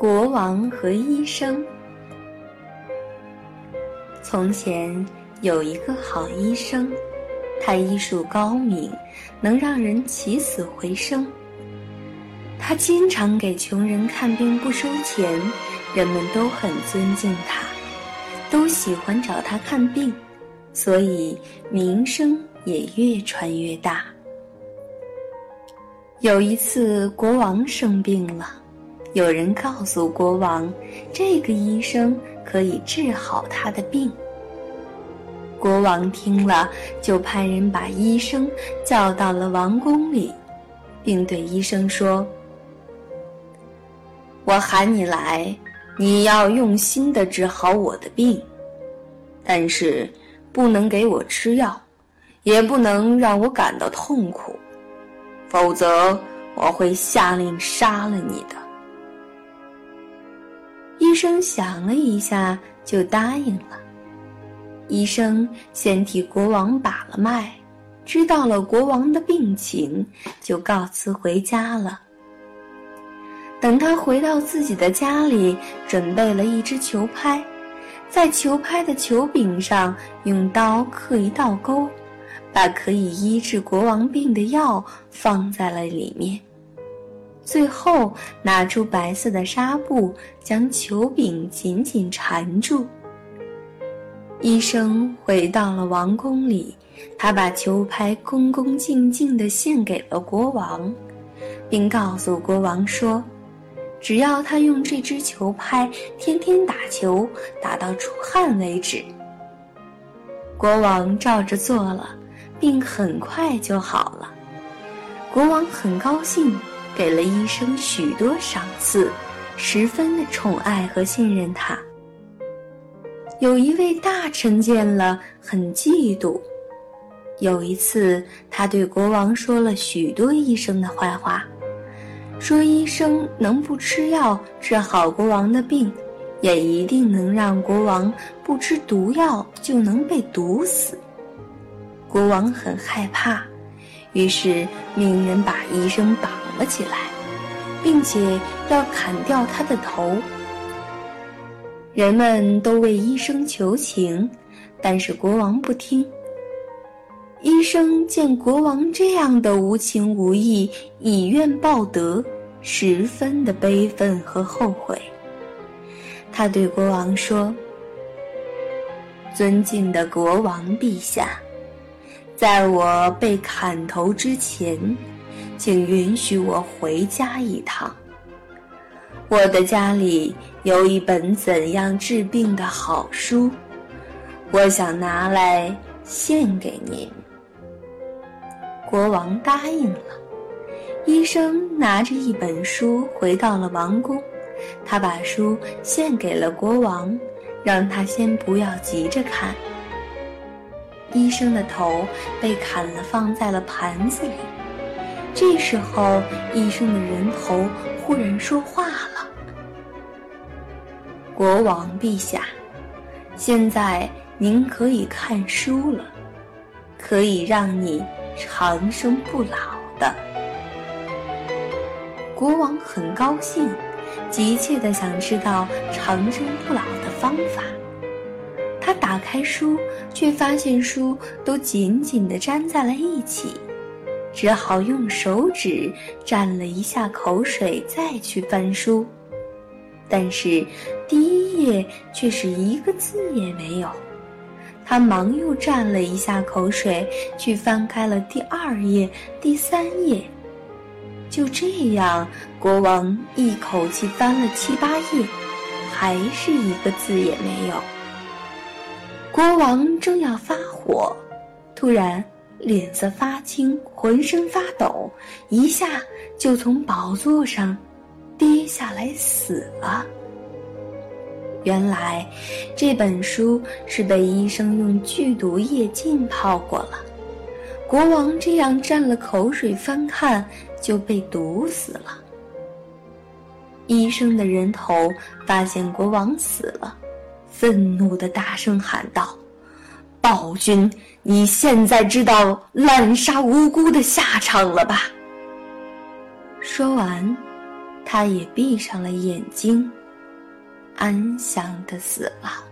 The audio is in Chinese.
国王和医生。从前有一个好医生，他医术高明，能让人起死回生。他经常给穷人看病不收钱，人们都很尊敬他，都喜欢找他看病，所以名声也越传越大。有一次，国王生病了。有人告诉国王，这个医生可以治好他的病。国王听了，就派人把医生叫到了王宫里，并对医生说：“我喊你来，你要用心的治好我的病，但是不能给我吃药，也不能让我感到痛苦，否则我会下令杀了你的。”医生想了一下，就答应了。医生先替国王把了脉，知道了国王的病情，就告辞回家了。等他回到自己的家里，准备了一只球拍，在球拍的球柄上用刀刻一道沟，把可以医治国王病的药放在了里面。最后拿出白色的纱布，将球柄紧紧缠住。医生回到了王宫里，他把球拍恭恭敬敬地献给了国王，并告诉国王说：“只要他用这只球拍天天打球，打到出汗为止。”国王照着做了，病很快就好了。国王很高兴。给了医生许多赏赐，十分的宠爱和信任他。有一位大臣见了，很嫉妒。有一次，他对国王说了许多医生的坏话，说医生能不吃药治好国王的病，也一定能让国王不吃毒药就能被毒死。国王很害怕，于是命人把医生绑。了起来，并且要砍掉他的头。人们都为医生求情，但是国王不听。医生见国王这样的无情无义、以怨报德，十分的悲愤和后悔。他对国王说：“尊敬的国王陛下，在我被砍头之前。”请允许我回家一趟。我的家里有一本怎样治病的好书，我想拿来献给您。国王答应了。医生拿着一本书回到了王宫，他把书献给了国王，让他先不要急着看。医生的头被砍了，放在了盘子里。这时候，医生的人头忽然说话了：“国王陛下，现在您可以看书了，可以让你长生不老的。”国王很高兴，急切的想知道长生不老的方法。打开书，却发现书都紧紧的粘在了一起。只好用手指蘸了一下口水，再去翻书，但是第一页却是一个字也没有。他忙又蘸了一下口水，去翻开了第二页、第三页。就这样，国王一口气翻了七八页，还是一个字也没有。国王正要发火，突然。脸色发青，浑身发抖，一下就从宝座上跌下来死了。原来这本书是被医生用剧毒液浸泡过了。国王这样蘸了口水翻看，就被毒死了。医生的人头发现国王死了，愤怒的大声喊道。暴君，你现在知道滥杀无辜的下场了吧？说完，他也闭上了眼睛，安详的死了。